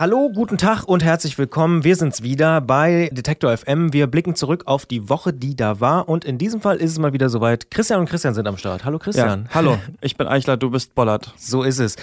Hallo, guten Tag und herzlich willkommen. Wir sind's wieder bei Detektor FM. Wir blicken zurück auf die Woche, die da war. Und in diesem Fall ist es mal wieder soweit. Christian und Christian sind am Start. Hallo Christian. Ja, hallo, ich bin Eichler, du bist Bollert. So ist es.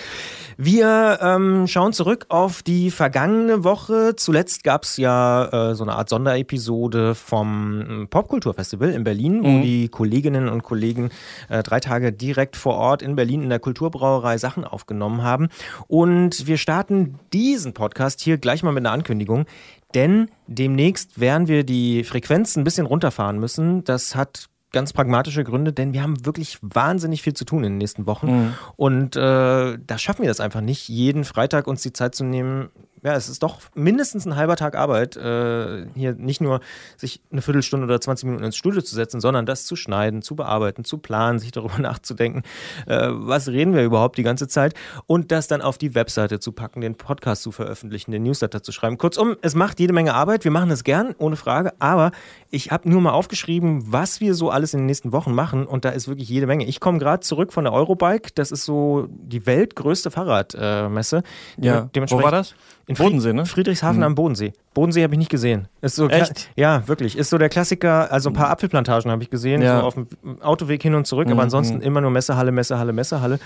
Wir ähm, schauen zurück auf die vergangene Woche. Zuletzt gab's ja äh, so eine Art Sonderepisode vom ähm, Popkulturfestival in Berlin, wo Mhm. die Kolleginnen und Kollegen äh, drei Tage direkt vor Ort in Berlin in der Kulturbrauerei Sachen aufgenommen haben. Und wir starten diesen Podcast hier gleich mal mit einer Ankündigung. Denn demnächst werden wir die Frequenz ein bisschen runterfahren müssen. Das hat ganz pragmatische Gründe, denn wir haben wirklich wahnsinnig viel zu tun in den nächsten Wochen. Und äh, da schaffen wir das einfach nicht, jeden Freitag uns die Zeit zu nehmen. Ja, es ist doch mindestens ein halber Tag Arbeit, äh, hier nicht nur sich eine Viertelstunde oder 20 Minuten ins Studio zu setzen, sondern das zu schneiden, zu bearbeiten, zu planen, sich darüber nachzudenken, äh, was reden wir überhaupt die ganze Zeit und das dann auf die Webseite zu packen, den Podcast zu veröffentlichen, den Newsletter zu schreiben. Kurzum, es macht jede Menge Arbeit. Wir machen es gern, ohne Frage, aber ich habe nur mal aufgeschrieben, was wir so alles in den nächsten Wochen machen und da ist wirklich jede Menge. Ich komme gerade zurück von der Eurobike, das ist so die weltgrößte Fahrradmesse. Ja, wo war das? In Bodensee, ne? Friedrichshafen am Bodensee. Bodensee habe ich nicht gesehen. Ist so Echt? Ja, wirklich. Ist so der Klassiker. Also ein paar Apfelplantagen habe ich gesehen, Ja. so auf dem Autoweg hin und zurück, aber Mhm, ansonsten immer nur Messehalle, Messehalle, Messehalle.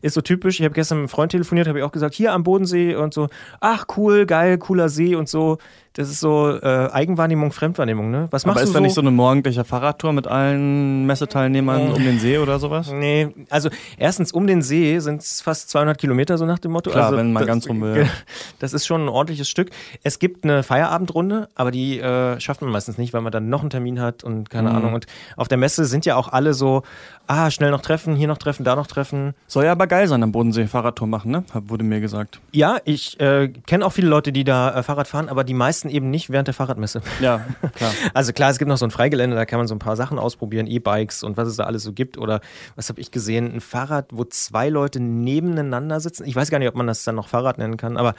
Ist so typisch. Ich habe gestern mit einem Freund telefoniert, habe ich auch gesagt, hier am Bodensee und so, ach cool, geil, cooler See und so. Das ist so äh, Eigenwahrnehmung, Fremdwahrnehmung, ne? Was machst Aber du ist so? da nicht so eine morgendliche Fahrradtour mit allen Messeteilnehmern um den See oder sowas? Nee, also erstens um den See sind es fast 200 Kilometer, so nach dem Motto. Klar, also wenn man das, ganz rum will. Das ist schon ein ordentliches Stück. Es gibt eine Feierabendrunde, aber die äh, schafft man meistens nicht, weil man dann noch einen Termin hat und keine Mhm. Ahnung. Und auf der Messe sind ja auch alle so, ah, schnell noch treffen, hier noch treffen, da noch treffen. Soll ja aber geil sein, am Bodensee Fahrradtour machen, ne? Wurde mir gesagt. Ja, ich äh, kenne auch viele Leute, die da äh, Fahrrad fahren, aber die meisten eben nicht während der Fahrradmesse. Ja, klar. Also klar, es gibt noch so ein Freigelände, da kann man so ein paar Sachen ausprobieren, E-Bikes und was es da alles so gibt. Oder was habe ich gesehen? Ein Fahrrad, wo zwei Leute nebeneinander sitzen. Ich weiß gar nicht, ob man das dann noch Fahrrad nennen kann, aber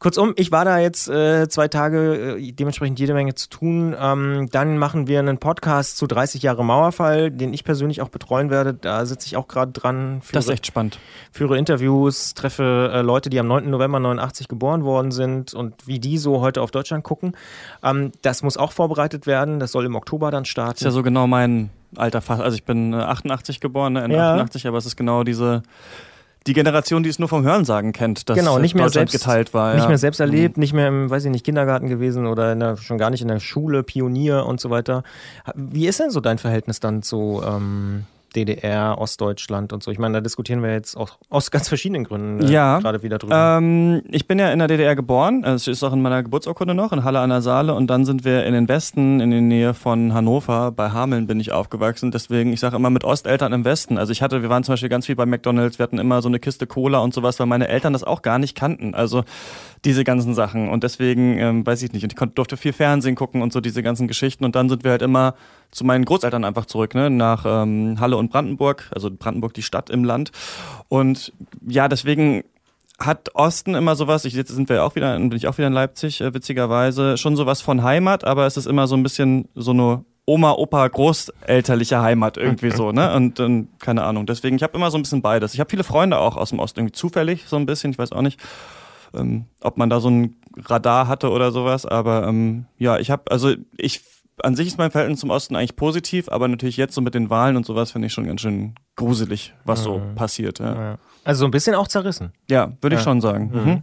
kurzum, ich war da jetzt äh, zwei Tage, äh, dementsprechend jede Menge zu tun. Ähm, dann machen wir einen Podcast zu 30 Jahre Mauerfall, den ich persönlich auch betreuen werde. Da sitze ich auch gerade dran. Das ist führe- echt spannend. führe Interviews, treffe äh, Leute, die am 9. November 89 geboren worden sind und wie die so heute auf Deutschland gucken. Ähm, das muss auch vorbereitet werden. Das soll im Oktober dann starten. Ist ja so genau mein Alter. Also ich bin äh, 88 geboren, ne? In Ja. 88, aber es ist genau diese die Generation, die es nur vom Hörensagen kennt, dass Genau, nicht mehr Deutschland selbst- geteilt war. nicht ja. mehr selbst erlebt, nicht mehr im, weiß ich nicht, Kindergarten gewesen oder in der, schon gar nicht in der Schule, Pionier und so weiter. Wie ist denn so dein Verhältnis dann zu ähm, DDR, Ostdeutschland und so? Ich meine, da diskutieren wir jetzt auch aus ganz verschiedenen Gründen äh, Ja. gerade wieder drüber. Ähm, ich bin ja in der DDR geboren, also es ist auch in meiner Geburtsurkunde noch, in Halle an der Saale. Und dann sind wir in den Westen, in der Nähe von Hannover, bei Hameln bin ich aufgewachsen, deswegen, ich sage immer mit Osteltern im Westen, also ich hatte, wir waren zum Beispiel ganz viel bei McDonalds, wir hatten immer so eine Kiste Cola und sowas, weil meine Eltern das auch gar nicht kannten, also diese ganzen Sachen. Und deswegen, ähm, weiß ich nicht, und ich konnte, durfte viel Fernsehen gucken und so diese ganzen Geschichten. Und dann sind wir halt immer zu meinen Großeltern einfach zurück, ne, nach ähm, Halle und Brandenburg, also Brandenburg die Stadt im Land und ja, deswegen hat Osten immer sowas, ich, jetzt sind wir auch wieder, bin ich auch wieder in Leipzig, äh, witzigerweise, schon sowas von Heimat, aber es ist immer so ein bisschen so eine Oma, Opa, großelterliche Heimat irgendwie so, ne? Und ähm, keine Ahnung. Deswegen, ich habe immer so ein bisschen beides. Ich habe viele Freunde auch aus dem Osten, irgendwie zufällig so ein bisschen, ich weiß auch nicht, ähm, ob man da so ein Radar hatte oder sowas, aber ähm, ja, ich habe, also ich, an sich ist mein Verhältnis zum Osten eigentlich positiv, aber natürlich jetzt so mit den Wahlen und sowas finde ich schon ganz schön gruselig, was so passiert. Ja. Also so ein bisschen auch zerrissen. ja würde ich Ja. schon sagen. Mhm.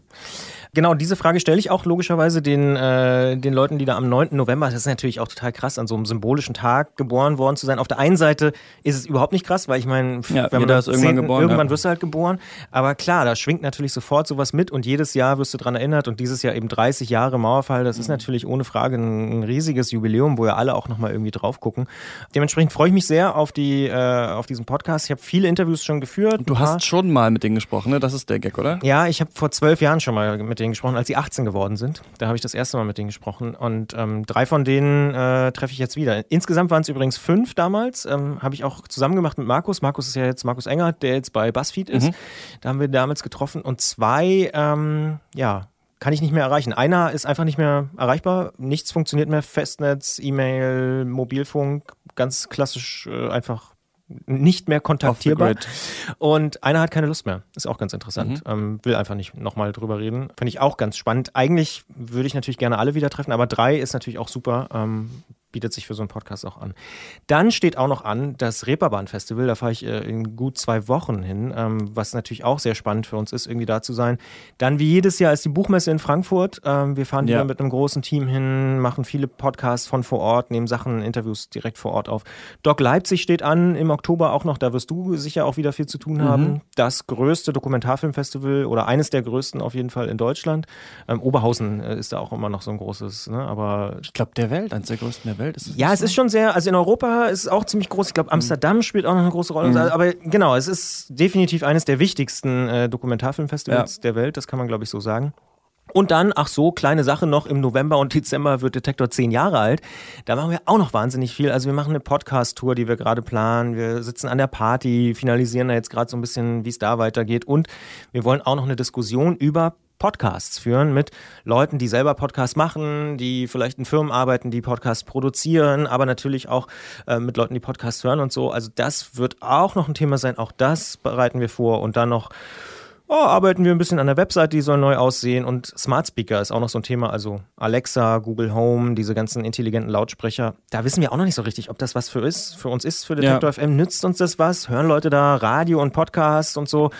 Genau, diese Frage stelle ich auch logischerweise den, äh, den Leuten, die da am 9. November, das ist natürlich auch total krass, an so einem symbolischen Tag geboren worden zu sein. Auf der einen Seite ist es überhaupt nicht krass, weil ich meine, Ja, wenn man jeder da ist irgendwann geboren, irgendwann ja. wirst du halt geboren. Aber klar, da schwingt natürlich sofort sowas mit und jedes Jahr wirst du dran erinnert und dieses Jahr eben 30 Jahre Mauerfall, das ist Mhm. natürlich ohne Frage ein, ein riesiges Jubiläum, wo ja alle auch nochmal irgendwie drauf gucken. Dementsprechend freue ich mich sehr auf, die, äh, auf diesen Podcast. Ich habe viele Interviews schon geführt. Du hast schon mal mit denen gesprochen, ne? Das ist der Gag, oder? ja, ich habe vor zwölf Jahren schon mal mit denen gesprochen, als sie 18 geworden sind. Da habe ich das erste Mal mit denen gesprochen. Und ähm, drei von denen äh, treffe ich jetzt wieder. Insgesamt waren es übrigens fünf damals. Ähm, habe ich auch zusammen gemacht mit Markus. Markus ist ja jetzt Markus Engert, der jetzt bei BuzzFeed ist. Da haben wir damals getroffen. Und zwei, ähm, ja, kann ich nicht mehr erreichen. Einer ist einfach nicht mehr erreichbar, nichts funktioniert mehr, Festnetz, E-Mail, Mobilfunk, ganz klassisch äh, einfach nicht mehr kontaktierbar. Und einer hat keine Lust mehr. Ist auch ganz interessant. Mhm. Ähm, will einfach nicht nochmal drüber reden. Finde ich auch ganz spannend. Eigentlich würde ich natürlich gerne alle wieder treffen, aber drei ist natürlich auch super. Ähm, bietet sich für so einen Podcast auch an. Dann steht auch noch an das Reeperbahn-Festival, da fahre ich äh, in gut zwei Wochen hin, ähm, was natürlich auch sehr spannend für uns ist, irgendwie da zu sein. Dann wie jedes Jahr ist die Buchmesse in Frankfurt. Ähm, wir fahren ja. wieder mit einem großen Team hin, machen viele Podcasts von vor Ort, nehmen Sachen, Interviews direkt vor Ort auf. Doc Leipzig steht an im Oktober auch noch, da wirst du sicher auch wieder viel zu tun haben. Mhm. Das größte Dokumentarfilmfestival oder eines der größten auf jeden Fall in Deutschland. Ähm, Oberhausen äh, ist da auch immer noch so ein großes, ne? aber ich glaube der Welt, eines der größten der Welt. Ist ja, es so? ist schon sehr, also in Europa ist es auch ziemlich groß. Ich glaube, Amsterdam mhm. spielt auch noch eine große Rolle. Mhm. Aber genau, es ist definitiv eines der wichtigsten äh, Dokumentarfilmfestivals ja. der Welt, das kann man, glaube ich, so sagen. Und dann, ach so, kleine Sache noch, im November und Dezember wird Detektor zehn Jahre alt. Da machen wir auch noch wahnsinnig viel. Also wir machen eine Podcast-Tour, die wir gerade planen. Wir sitzen an der Party, finalisieren da jetzt gerade so ein bisschen, wie es da weitergeht. Und wir wollen auch noch eine Diskussion über Podcasts führen mit Leuten, die selber Podcasts machen, die vielleicht in Firmen arbeiten, die Podcasts produzieren, aber natürlich auch äh, mit Leuten, die Podcasts hören und so. Also das wird auch noch ein Thema sein. Auch das bereiten wir vor und dann noch oh, arbeiten wir ein bisschen an der Website, die soll neu aussehen und Smart Speaker ist auch noch so ein Thema, also Alexa, Google Home, diese ganzen intelligenten Lautsprecher. Da wissen wir auch noch nicht so richtig, ob das was für ist, für uns ist, für Detektor ja. FM. Nützt uns das was? Hören Leute da Radio und Podcasts und so?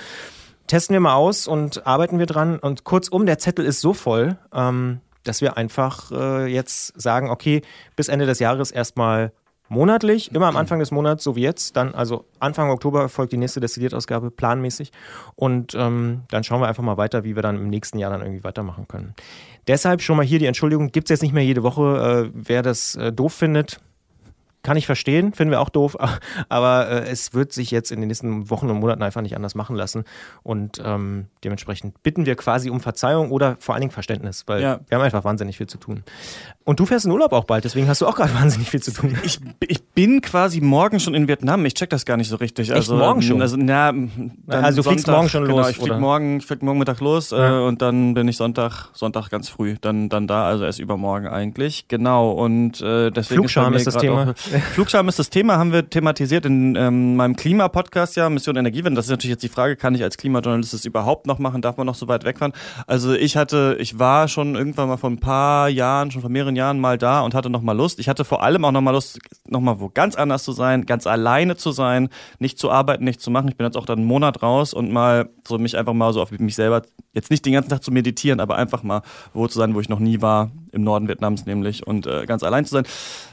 Testen wir mal aus und arbeiten wir dran. Und kurzum, der Zettel ist so voll, ähm, dass wir einfach äh, jetzt sagen, okay, bis Ende des Jahres erstmal monatlich, immer am Anfang des Monats, so wie jetzt. Dann, also Anfang Oktober folgt die nächste Destilliert-Ausgabe planmäßig. Und ähm, dann schauen wir einfach mal weiter, wie wir dann im nächsten Jahr dann irgendwie weitermachen können. Deshalb schon mal hier die Entschuldigung, gibt es jetzt nicht mehr jede Woche. Äh, wer das äh, doof findet, kann ich verstehen, finden wir auch doof, aber äh, es wird sich jetzt in den nächsten Wochen und Monaten einfach nicht anders machen lassen. Und ähm, dementsprechend bitten wir quasi um Verzeihung oder vor allen Dingen Verständnis, weil ja. wir haben einfach wahnsinnig viel zu tun. Und du fährst in Urlaub auch bald, deswegen hast du auch gerade wahnsinnig viel zu tun. Ich, ich bin quasi morgen schon in Vietnam. Ich check das gar nicht so richtig. Also Echt, morgen schon? Also, na, also du fliegst morgen schon genau, los? Ich flieg morgen, ich flieg morgen Mittag los ja. äh, und dann bin ich Sonntag, Sonntag ganz früh dann, dann da, also erst übermorgen eigentlich. Genau. Und äh, deswegen Flugscham ist, ist das Thema. Flugscham ist das Thema, haben wir thematisiert in ähm, meinem Klimapodcast ja, Mission Energiewende. Das ist natürlich jetzt die Frage, kann ich als Klimajournalist das überhaupt noch machen? Darf man noch so weit wegfahren? Also ich hatte, ich war schon irgendwann mal vor ein paar Jahren, schon vor mehreren Jahren mal da und hatte noch mal Lust. Ich hatte vor allem auch noch mal Lust, noch mal wo ganz anders zu sein, ganz alleine zu sein, nicht zu arbeiten, nicht zu machen. Ich bin jetzt auch dann einen Monat raus und mal so mich einfach mal so auf mich selber, jetzt nicht den ganzen Tag zu meditieren, aber einfach mal wo zu sein, wo ich noch nie war, im Norden Vietnams nämlich und äh, ganz allein zu sein.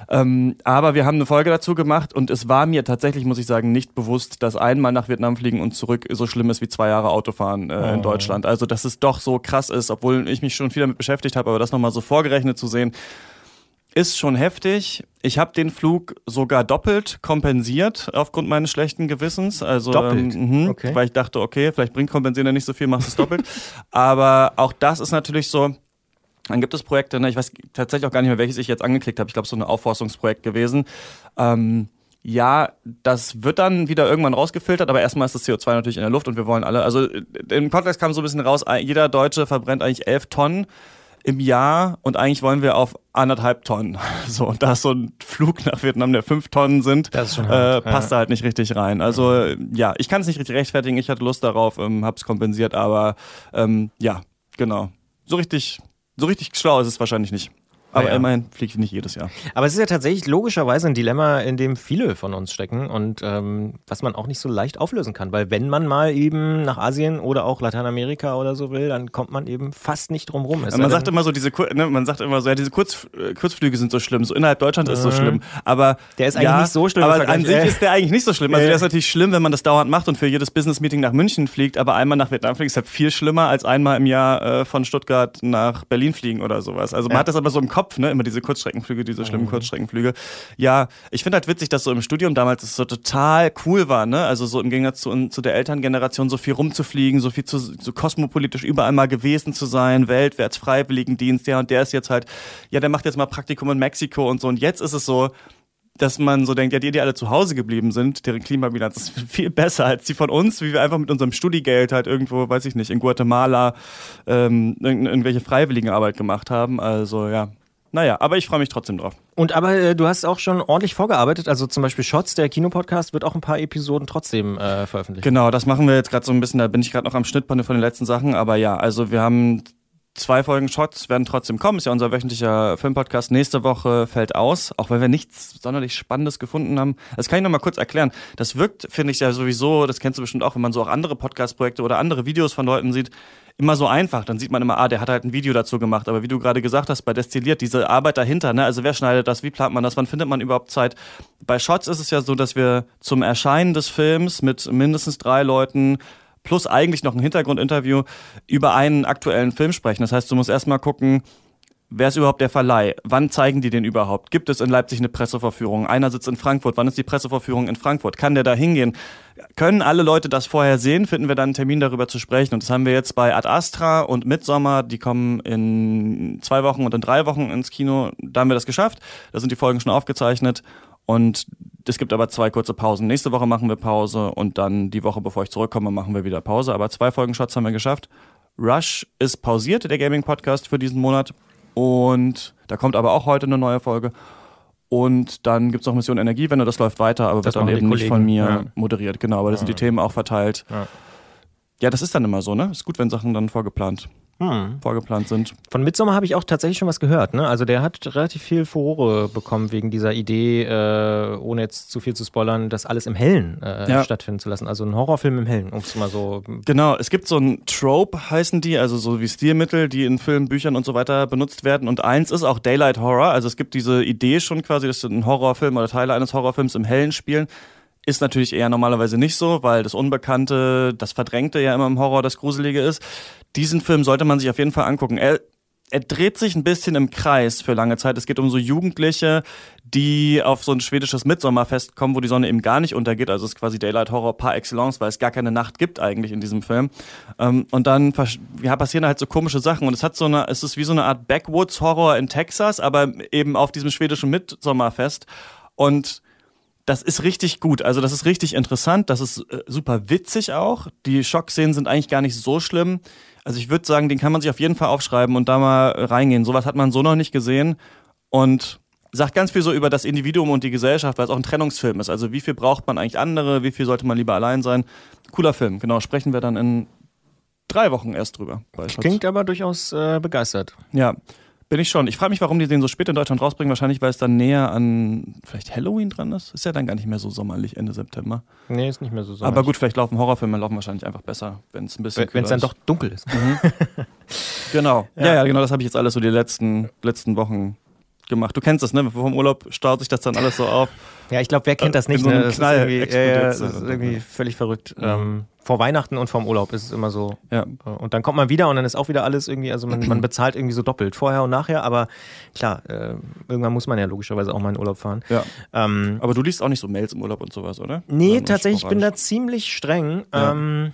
Ähm, aber wir haben eine Folge dazu gemacht und es war mir tatsächlich, muss ich sagen, nicht bewusst, dass einmal nach Vietnam fliegen und zurück so schlimm ist wie zwei Jahre Autofahren äh, in oh. Deutschland. Also dass es doch so krass ist, obwohl ich mich schon viel damit beschäftigt habe, aber das nochmal so vorgerechnet zu sehen, ist schon heftig. Ich habe den Flug sogar doppelt kompensiert aufgrund meines schlechten Gewissens. Also, doppelt? Ähm, okay. Weil ich dachte, okay, vielleicht bringt Kompensieren ja nicht so viel, machst es doppelt. Aber auch das ist natürlich so, dann gibt es Projekte, ne, ich weiß tatsächlich auch gar nicht mehr, welches ich jetzt angeklickt habe. Ich glaube, so ein Aufforstungsprojekt gewesen. Ähm, ja, das wird dann wieder irgendwann rausgefiltert, aber erstmal ist das CO2 natürlich in der Luft und wir wollen alle, also im Kontext kam so ein bisschen raus, jeder Deutsche verbrennt eigentlich elf Tonnen im Jahr und eigentlich wollen wir auf anderthalb Tonnen. So, und da ist so ein Flug nach Vietnam, der fünf Tonnen sind, äh, passt da halt nicht richtig rein. Also ja, ich kann es nicht richtig rechtfertigen, ich hatte Lust darauf, ähm, hab's kompensiert, aber ähm, ja, genau. So richtig so richtig schlau ist es wahrscheinlich nicht. Aber ja. immerhin fliegt nicht jedes Jahr. Aber es ist ja tatsächlich logischerweise ein Dilemma, in dem viele von uns stecken und ähm, was man auch nicht so leicht auflösen kann. Weil wenn man mal eben nach Asien oder auch Lateinamerika oder so will, dann kommt man eben fast nicht drum rum. man sagt immer so, diese ne, man sagt immer so, ja, diese Kurz, äh, Kurzflüge sind so schlimm, so innerhalb Deutschlands mhm. ist so schlimm. Aber der ist eigentlich ja, nicht so schlimm. Aber an sich ist der eigentlich nicht so schlimm. Also der ist natürlich schlimm, wenn man das dauernd macht und für jedes Business-Meeting nach München fliegt, aber einmal nach Vietnam fliegt, ist halt viel schlimmer als einmal im Jahr äh, von Stuttgart nach Berlin fliegen oder sowas. Also man ja. hat das aber so im Kopf, ne, immer diese Kurzstreckenflüge Kurzstreckenflüge, diese schlimmen mhm. Kurzstreckenflüge. Ja, ich finde halt witzig, dass so im Studium damals es so total cool war, ne? Also so im Gegensatz zu, zu der Elterngeneration so viel rumzufliegen, so viel zu so kosmopolitisch überall mal gewesen zu sein, weltwärts Freiwilligendienst, ja, und der ist jetzt halt, ja, der macht jetzt mal Praktikum in Mexiko und so. Und jetzt ist es so, dass man so denkt, ja, die, die alle zu Hause geblieben sind, deren Klimabilanz ist viel besser als die von uns, wie wir einfach mit unserem Studiegeld halt irgendwo, weiß ich nicht, in Guatemala ähm, irgendwelche Freiwilligenarbeit gemacht haben. Also ja, naja, aber ich freue mich trotzdem drauf. Und aber äh, du hast auch schon ordentlich vorgearbeitet. Also zum Beispiel Shots, der Kinopodcast, wird auch ein paar Episoden trotzdem äh, veröffentlicht. Genau, das machen wir jetzt gerade so ein bisschen. Da bin ich gerade noch am Schnitt von den letzten Sachen. Aber ja, also wir haben zwei Folgen Shots werden trotzdem kommen. Ist ja unser wöchentlicher Filmpodcast. Nächste Woche fällt aus, auch weil wir nichts sonderlich Spannendes gefunden haben. Das kann ich noch mal kurz erklären. Das wirkt, finde ich ja sowieso, das kennst du bestimmt auch, wenn man so auch andere Podcast-Projekte oder andere Videos von Leuten sieht, immer so einfach. Dann sieht man immer, ah, der hat halt ein Video dazu gemacht. Aber wie du gerade gesagt hast, bei Destilliert, diese Arbeit dahinter, ne? also wer schneidet das, wie plant man das, wann findet man überhaupt Zeit? Bei Shots ist es ja so, dass wir zum Erscheinen des Films mit mindestens drei Leuten plus eigentlich noch ein Hintergrundinterview über einen aktuellen Film sprechen. Das heißt, du musst erstmal gucken, Wer ist überhaupt der Verleih? Wann zeigen die den überhaupt? Gibt es in Leipzig eine Pressevorführung? Einer sitzt in Frankfurt. Wann ist die Pressevorführung in Frankfurt? Kann der da hingehen? Können alle Leute das vorher sehen? Finden wir dann einen Termin darüber zu sprechen? Und das haben wir jetzt bei Ad Astra und Midsommer. Die kommen in zwei Wochen und in drei Wochen ins Kino. Da haben wir das geschafft. Da sind die Folgen schon aufgezeichnet. Und es gibt aber zwei kurze Pausen. Nächste Woche machen wir Pause und dann die Woche, bevor ich zurückkomme, machen wir wieder Pause. Aber zwei Folgen Shots haben wir geschafft. Rush ist pausiert, der Gaming-Podcast für diesen Monat. Und da kommt aber auch heute eine neue Folge. Und dann gibt es noch Mission Energiewende, das läuft weiter, aber das wird dann eben nicht von mir ja. moderiert. Genau, aber da sind die Themen auch verteilt. Ja. ja, das ist dann immer so, ne? Ist gut, wenn Sachen dann vorgeplant hm. vorgeplant sind. Von Midsommar habe ich auch tatsächlich schon was gehört. Ne? Also der hat relativ viel Furore bekommen wegen dieser Idee, äh, ohne jetzt zu viel zu spoilern, das alles im Hellen äh, ja. stattfinden zu lassen. Also ein Horrorfilm im Hellen, um es mal so. Genau, es gibt so ein Trope, heißen die, also so wie Stilmittel, die in Filmen, Büchern und so weiter benutzt werden. Und eins ist auch Daylight Horror. Also es gibt diese Idee schon quasi, dass ein Horrorfilm oder Teile eines Horrorfilms im Hellen spielen. Ist natürlich eher normalerweise nicht so, weil das Unbekannte, das Verdrängte ja immer im Horror das Gruselige ist diesen Film sollte man sich auf jeden Fall angucken. Er, er dreht sich ein bisschen im Kreis für lange Zeit. Es geht um so Jugendliche, die auf so ein schwedisches Mitsommerfest kommen, wo die Sonne eben gar nicht untergeht. Also es ist quasi Daylight Horror par excellence, weil es gar keine Nacht gibt eigentlich in diesem Film. Ähm, und dann ja, passieren halt so komische Sachen. Und es hat so eine, es ist wie so eine Art Backwoods Horror in Texas, aber eben auf diesem schwedischen Mitsommerfest. Und das ist richtig gut. Also das ist richtig interessant. Das ist äh, super witzig auch. Die Schockszenen sind eigentlich gar nicht so schlimm. Also ich würde sagen, den kann man sich auf jeden Fall aufschreiben und da mal reingehen. Sowas hat man so noch nicht gesehen und sagt ganz viel so über das Individuum und die Gesellschaft, weil es auch ein Trennungsfilm ist. Also wie viel braucht man eigentlich andere, wie viel sollte man lieber allein sein. Cooler Film, genau. Sprechen wir dann in drei Wochen erst drüber. Klingt aber durchaus äh, begeistert. Ja. Bin ich schon. Ich frage mich, warum die den so spät in Deutschland rausbringen. Wahrscheinlich, weil es dann näher an vielleicht Halloween dran ist. Ist ja dann gar nicht mehr so sommerlich Ende September. Nee, ist nicht mehr so sommerlich. Aber gut, vielleicht laufen Horrorfilme laufen wahrscheinlich einfach besser, wenn es ein bisschen Wenn es dann doch dunkel ist. Mhm. genau. Ja. ja, ja, genau. Das habe ich jetzt alles so die letzten, letzten Wochen gemacht. Du kennst das, ne? Vom Urlaub staut sich das dann alles so auf. Ja, ich glaube, wer kennt das nicht? So ne? Das Knall ist irgendwie, ja, das ist irgendwie völlig verrückt. Mhm. Ähm, vor Weihnachten und vorm Urlaub ist es immer so. Ja. Äh, und dann kommt man wieder und dann ist auch wieder alles irgendwie, also man, man bezahlt irgendwie so doppelt, vorher und nachher, aber klar, äh, irgendwann muss man ja logischerweise auch mal in Urlaub fahren. Ja. Ähm, aber du liest auch nicht so Mails im Urlaub und sowas, oder? Nee, tatsächlich, ich bin da ziemlich streng. Ja. Ähm,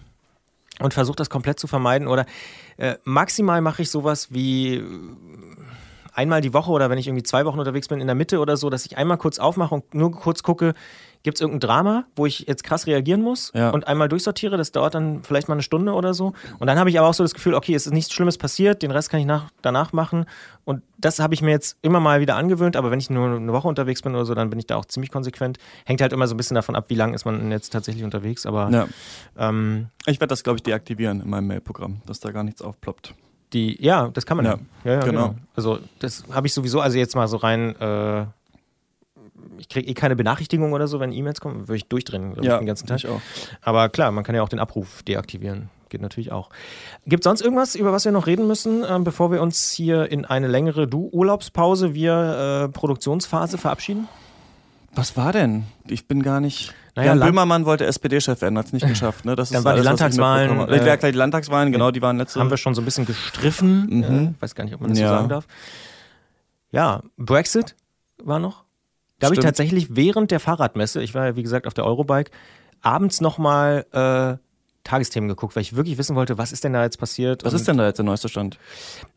und versuche das komplett zu vermeiden. Oder äh, maximal mache ich sowas wie einmal die Woche oder wenn ich irgendwie zwei Wochen unterwegs bin in der Mitte oder so, dass ich einmal kurz aufmache und nur kurz gucke, gibt es irgendein Drama, wo ich jetzt krass reagieren muss ja. und einmal durchsortiere. Das dauert dann vielleicht mal eine Stunde oder so. Und dann habe ich aber auch so das Gefühl, okay, es ist nichts Schlimmes passiert, den Rest kann ich nach, danach machen. Und das habe ich mir jetzt immer mal wieder angewöhnt. Aber wenn ich nur eine Woche unterwegs bin oder so, dann bin ich da auch ziemlich konsequent. Hängt halt immer so ein bisschen davon ab, wie lange ist man jetzt tatsächlich unterwegs. Aber ja. ähm, ich werde das, glaube ich, deaktivieren in meinem Mailprogramm, dass da gar nichts aufploppt die, ja, das kann man ja. Ja, ja, genau. genau. Also das habe ich sowieso, also jetzt mal so rein, äh, ich kriege eh keine Benachrichtigung oder so, wenn E-Mails kommen, würde ich durchdrehen ja, den ganzen Tag. Ich auch. Aber klar, man kann ja auch den Abruf deaktivieren. Geht natürlich auch. Gibt es sonst irgendwas, über was wir noch reden müssen, äh, bevor wir uns hier in eine längere Du-Urlaubspause, wir äh, Produktionsphase verabschieden? Was war denn? Ich bin gar nicht. Naja, Jan Böhmermann wollte SPD-Chef werden, hat es nicht geschafft. Ne? Das Dann ist war alles, die Landtagswahlen. Äh, ja, die Landtagswahlen, genau, die waren letzte. Haben wir schon so ein bisschen gestriffen. Mhm. Äh, weiß gar nicht, ob man das ja. so sagen darf. Ja, Brexit war noch. Da habe ich tatsächlich während der Fahrradmesse, ich war ja wie gesagt auf der Eurobike, abends nochmal äh, Tagesthemen geguckt, weil ich wirklich wissen wollte, was ist denn da jetzt passiert. Was ist denn da jetzt der neueste Stand?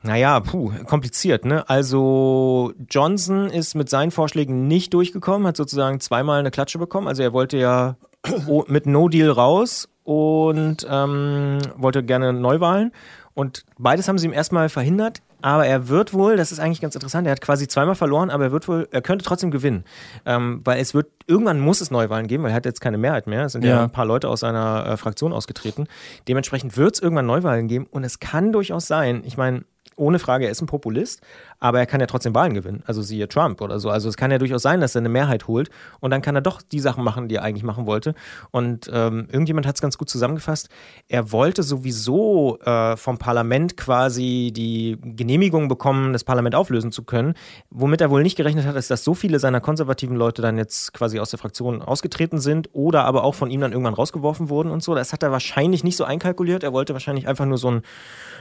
Naja, puh, kompliziert, ne? Also Johnson ist mit seinen Vorschlägen nicht durchgekommen, hat sozusagen zweimal eine Klatsche bekommen. Also er wollte ja mit No Deal raus und ähm, wollte gerne Neuwahlen. Und beides haben sie ihm erstmal verhindert. Aber er wird wohl, das ist eigentlich ganz interessant, er hat quasi zweimal verloren, aber er wird wohl, er könnte trotzdem gewinnen. Ähm, weil es wird, irgendwann muss es Neuwahlen geben, weil er hat jetzt keine Mehrheit mehr. Es sind ja, Ja. ein paar Leute aus seiner äh, Fraktion ausgetreten. Dementsprechend wird es irgendwann Neuwahlen geben. Und es kann durchaus sein, ich meine, ohne Frage, er ist ein Populist, aber er kann ja trotzdem Wahlen gewinnen. Also siehe Trump oder so. Also es kann ja durchaus sein, dass er eine Mehrheit holt und dann kann er doch die Sachen machen, die er eigentlich machen wollte. Und ähm, irgendjemand hat es ganz gut zusammengefasst. Er wollte sowieso äh, vom Parlament quasi die Genehmigung bekommen, das Parlament auflösen zu können. Womit er wohl nicht gerechnet hat, ist, dass so viele seiner konservativen Leute dann jetzt quasi aus der Fraktion ausgetreten sind oder aber auch von ihm dann irgendwann rausgeworfen wurden und so. Das hat er wahrscheinlich nicht so einkalkuliert. Er wollte wahrscheinlich einfach nur so einen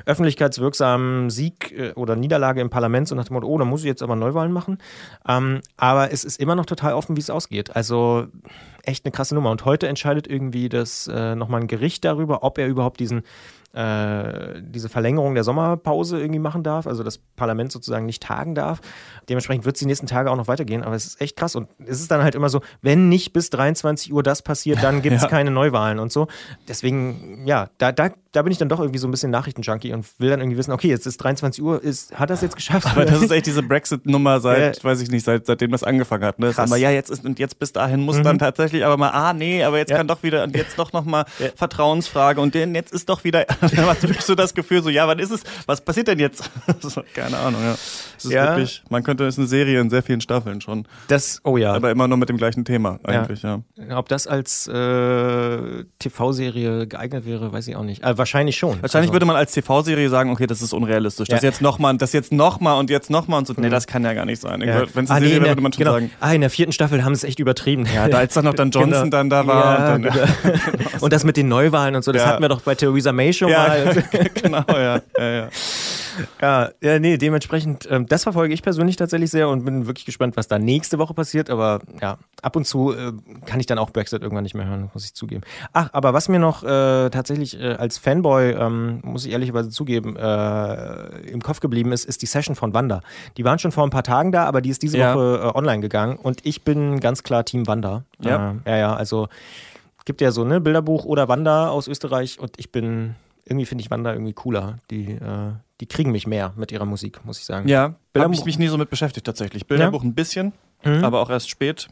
öffentlichkeitswirksamen Sieg äh, oder Niederlage im Parlament, so nach dem Motto, oh, da muss ich jetzt aber Neuwahlen machen. Ähm, aber es ist immer noch total offen, wie es ausgeht. Also echt eine krasse Nummer. Und heute entscheidet irgendwie das äh, nochmal ein Gericht darüber, ob er überhaupt diesen äh, diese Verlängerung der Sommerpause irgendwie machen darf, also das Parlament sozusagen nicht tagen darf. Dementsprechend wird es die nächsten Tage auch noch weitergehen, aber es ist echt krass und es ist dann halt immer so, wenn nicht bis 23 Uhr das passiert, dann gibt es Ja. keine Neuwahlen und so. Deswegen, ja, da, da, da bin ich dann doch irgendwie so ein bisschen Nachrichtenjunkie und will dann irgendwie wissen, okay, jetzt ist 23 Uhr, ist, hat das jetzt geschafft? Aber das ist echt diese Brexit-Nummer seit, Ja. weiß ich nicht, seit, seitdem das angefangen hat. Ne? Krass. immer, ja, jetzt ist, und jetzt bis dahin muss dann tatsächlich aber mal, ah, nee, aber jetzt Ja. kann doch wieder, und jetzt doch nochmal Ja. Vertrauensfrage und den, jetzt ist doch wieder, dann hast du wirklich so das Gefühl, so, ja, wann ist es, was passiert denn jetzt? so, keine Ahnung, ja. Es ist Ja. wirklich, man könnte, es ist eine Serie in sehr vielen Staffeln schon. Das, oh ja. Aber immer nur mit dem gleichen Thema, eigentlich, ja. Ob das als äh, TV-Serie geeignet wäre, weiß ich auch nicht. Äh, wahrscheinlich schon. Wahrscheinlich also, würde man als TV-Serie sagen, okay, das ist unrealistisch. Das Ja. jetzt nochmal, das jetzt nochmal und jetzt nochmal und so. Nee, das kann ja gar nicht sein. ja. Wenn es ah, eine nee, Serie in wäre, der, würde man schon genau. sagen. Ah, in der vierten Staffel haben sie es echt übertrieben. Ja, da als dann noch dann Johnson dann da war Ja, und dann, genau. und das mit den Neuwahlen und so, das Ja. hatten wir doch bei Theresa May schon Ja, genau, ja. ja, ja. Ja, ja, nee, dementsprechend, ähm, das verfolge ich persönlich tatsächlich sehr und bin wirklich gespannt, was da nächste Woche passiert. Aber ja, ab und zu äh, kann ich dann auch Brexit irgendwann nicht mehr hören, muss ich zugeben. Ach, aber was mir noch äh, tatsächlich äh, als Fanboy, ähm, muss ich ehrlicherweise zugeben, äh, im Kopf geblieben ist, ist die Session von Wanda. Die waren schon vor ein paar Tagen da, aber die ist diese Ja. Woche äh, online gegangen und ich bin ganz klar Team Wanda. Ja. Äh, ja, ja, also gibt ja so ne Bilderbuch oder Wanda aus Österreich und ich bin irgendwie finde ich Wanda irgendwie cooler. Die, äh, die kriegen mich mehr mit ihrer Musik, muss ich sagen. Ja, habe ich mich nie so mit beschäftigt tatsächlich. Bilderbuch ein bisschen, Mhm. aber auch erst spät.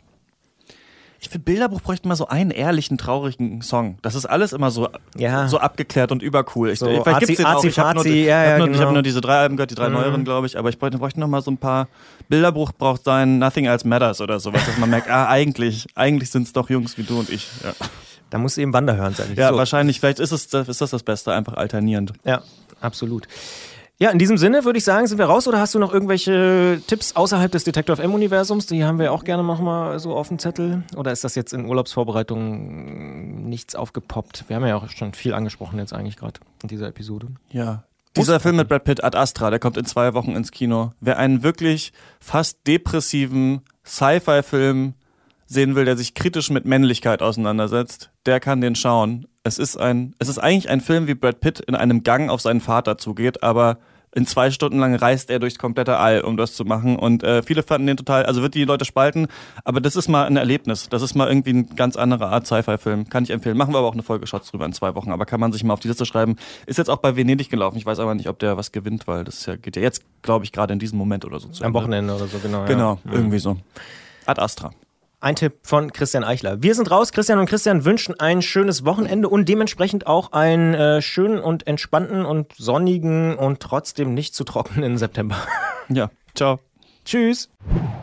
Ich finde, Bilderbuch bräuchte mal so einen ehrlichen, traurigen Song. Das ist alles immer so, Ja. so abgeklärt und übercool. Ich, So vielleicht Azi- gibt's den auch. Ich habe nur, ja, hab ja, nur, ich hab genau. nur diese drei Alben gehört, die drei Mhm. neueren, glaube ich. Aber ich bräuchte, bräuchte noch mal so ein paar. Bilderbuch braucht sein Nothing Else Matters oder sowas, dass man merkt, ah, eigentlich, eigentlich sind es doch Jungs wie du und ich. Ja, Da muss eben Wanda hören, sag ich. ja so. wahrscheinlich. Vielleicht ist, es, ist das das Beste, einfach alternierend. Ja, absolut. Ja, in diesem Sinne würde ich sagen, sind wir raus oder hast du noch irgendwelche Tipps außerhalb des Detektor FM-Universums? Die haben wir auch gerne noch mal so auf dem Zettel. Oder ist das jetzt in Urlaubsvorbereitungen nichts aufgepoppt? Wir haben ja auch schon viel angesprochen jetzt eigentlich gerade in dieser Episode. Ja. Dieser Film mit Brad Pitt, Ad Astra, der kommt in zwei Wochen ins Kino. Wer einen wirklich fast depressiven Sci-Fi-Film sehen will, der sich kritisch mit Männlichkeit auseinandersetzt, der kann den schauen. Es ist ein, es ist eigentlich ein Film, wie Brad Pitt in einem Gang auf seinen Vater zugeht, aber in zwei Stunden lang reist er durchs komplette All, um das zu machen. Und äh, viele fanden den total, also wird die Leute spalten, aber das ist mal ein Erlebnis. Das ist mal irgendwie ein ganz andere Art Sci-Fi-Film. Kann ich empfehlen. Machen wir aber auch eine Folge Shots drüber in zwei Wochen, aber kann man sich mal auf die Liste schreiben. Ist jetzt auch bei Venedig gelaufen. Ich weiß aber nicht, ob der was gewinnt, weil das ja, geht ja jetzt, glaube ich, gerade in diesem Moment oder so zu Am Ende. Wochenende oder so, genau. Genau, Ja. irgendwie so. Ad Astra. Ein Tipp von Christian Eichler. Wir sind raus. Christian und Christian wünschen ein schönes Wochenende und dementsprechend auch einen äh, schönen und entspannten und sonnigen und trotzdem nicht zu trockenen September. Ja, ciao. Tschüss.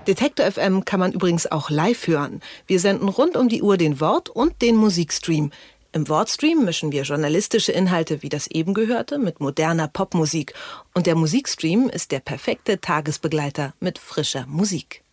Detektor FM kann man übrigens auch live hören. Wir senden rund um die Uhr den Wort- und den Musikstream. Im Wortstream mischen wir journalistische Inhalte wie das eben gehörte mit moderner Popmusik. Und der Musikstream ist der perfekte Tagesbegleiter mit frischer Musik.